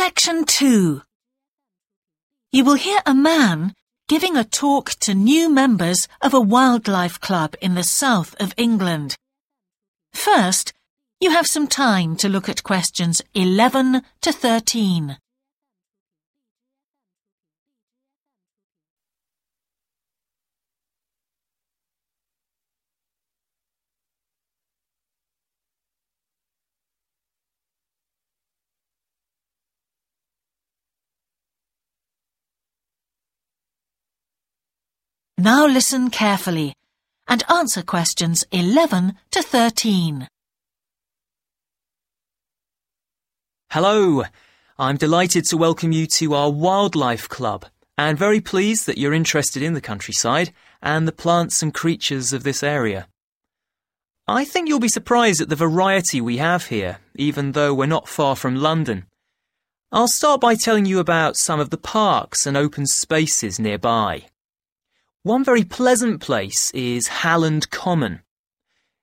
Section 2 You will hear a man giving a talk to new members of a wildlife club in the south of England. First, you have some time to look at questions 11 to 13. Now listen carefully and answer questions 11 to 13. Hello, I'm delighted to welcome you to our Wildlife Club and very pleased that you're interested in the countryside and the plants and creatures of this area. I think you'll be surprised at the variety we have here, even though we're not far from London. I'll start by telling you about some of the parks and open spaces nearby. One very pleasant place is Halland Common.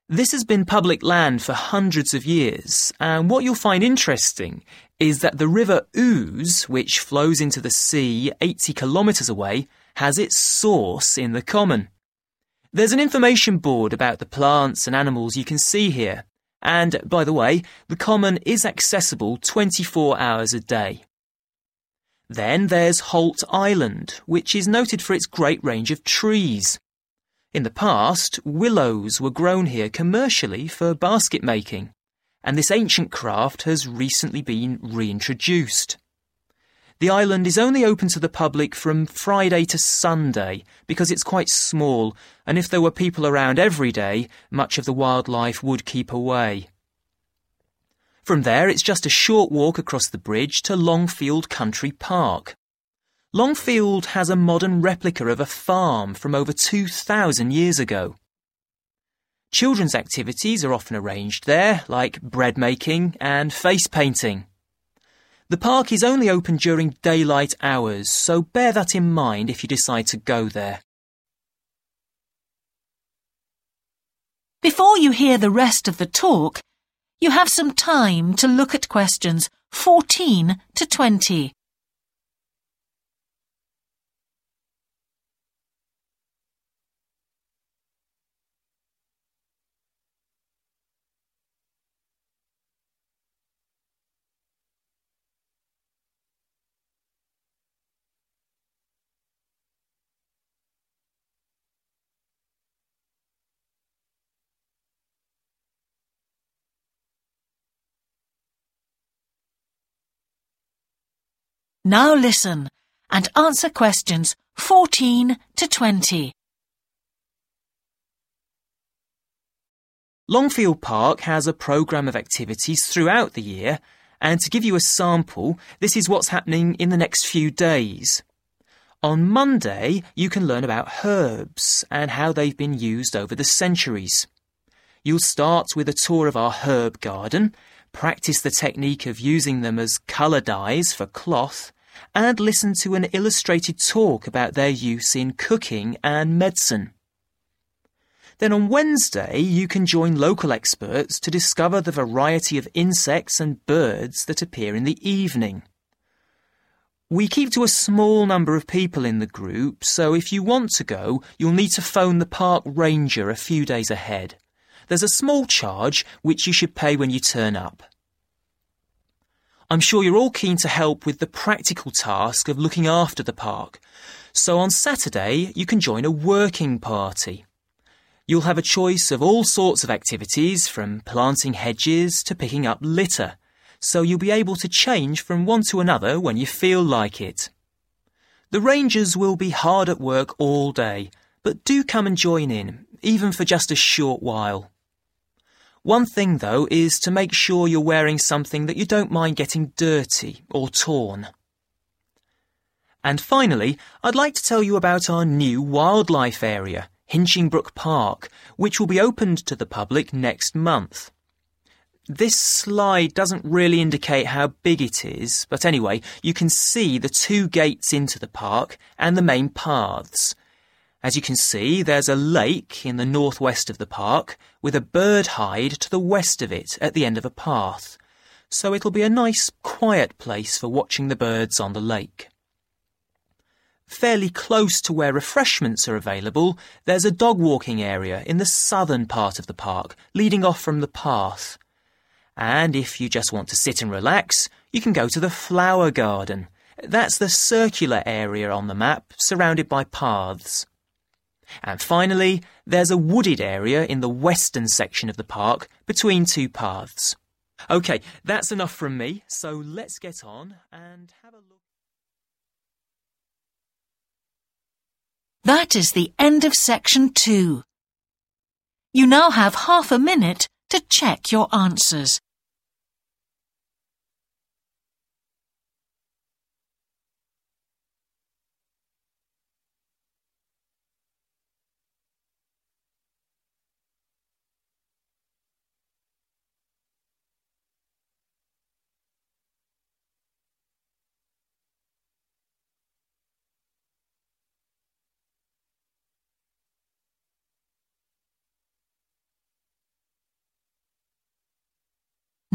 This has been public land for hundreds of years, and what you'll find interesting is that the River Ouse, which flows into the sea 80 kilometres away, has its source in the common. There's an information board about the plants and animals you can see here, and by the way, the common is accessible 24 hours a day. Then there's Holt Island, which is noted for its great range of trees. In the past, willows were grown here commercially for basket making, and this ancient craft has recently been reintroduced. The island is only open to the public from Friday to Sunday because it's quite small, and if there were people around every day, much of the wildlife would keep away. From there, it's just a short walk across the bridge to Longfield Country Park. Longfield has a modern replica of a farm from over 2,000 years ago. Children's activities are often arranged there, like bread making and face painting. The park is only open during daylight hours, so bear that in mind if you decide to go there. Before you hear the rest of the talk, you have some time to look at questions 14 to 20. Now listen and answer questions 14 to 20. Longfield Park has a programme of activities throughout the year, and to give you a sample, this is what's happening in the next few days. On Monday, you can learn about herbs and how they've been used over the centuries. You'll start with a tour of our herb garden, practice the technique of using them as colour dyes for cloth, and listen to an illustrated talk about their use in cooking and medicine. Then on Wednesday, you can join local experts to discover the variety of insects and birds that appear in the evening. We keep to a small number of people in the group, so if you want to go, you'll need to phone the park ranger a few days ahead. There's a small charge which you should pay when you turn up. I'm sure you're all keen to help with the practical task of looking after the park. So on Saturday, you can join a working party. You'll have a choice of all sorts of activities, from planting hedges to picking up litter, so you'll be able to change from one to another when you feel like it. The rangers will be hard at work all day, but do come and join in, even for just a short while. One thing, though, is to make sure you're wearing something that you don't mind getting dirty or torn. And finally, I'd like to tell you about our new wildlife area, Hinchingbrooke Park, which will be opened to the public next month. This slide doesn't really indicate how big it is, but anyway, you can see the two gates into the park and the main paths. As you can see, there's a lake in the northwest of the park with a bird hide to the west of it at the end of a path. so it'll be a nice, quiet place for watching the birds on the lake. Fairly close to where refreshments are available, there's a dog walking area in the southern part of the park, leading off from the path. And if you just want to sit and relax, you can go to the flower garden. That's the circular area on the map, surrounded by paths. And finally, there's a wooded area in the western section of the park between two paths. OK, that's enough from me, so let's get on and have a look. That is the end of section two. You now have half a minute to check your answers.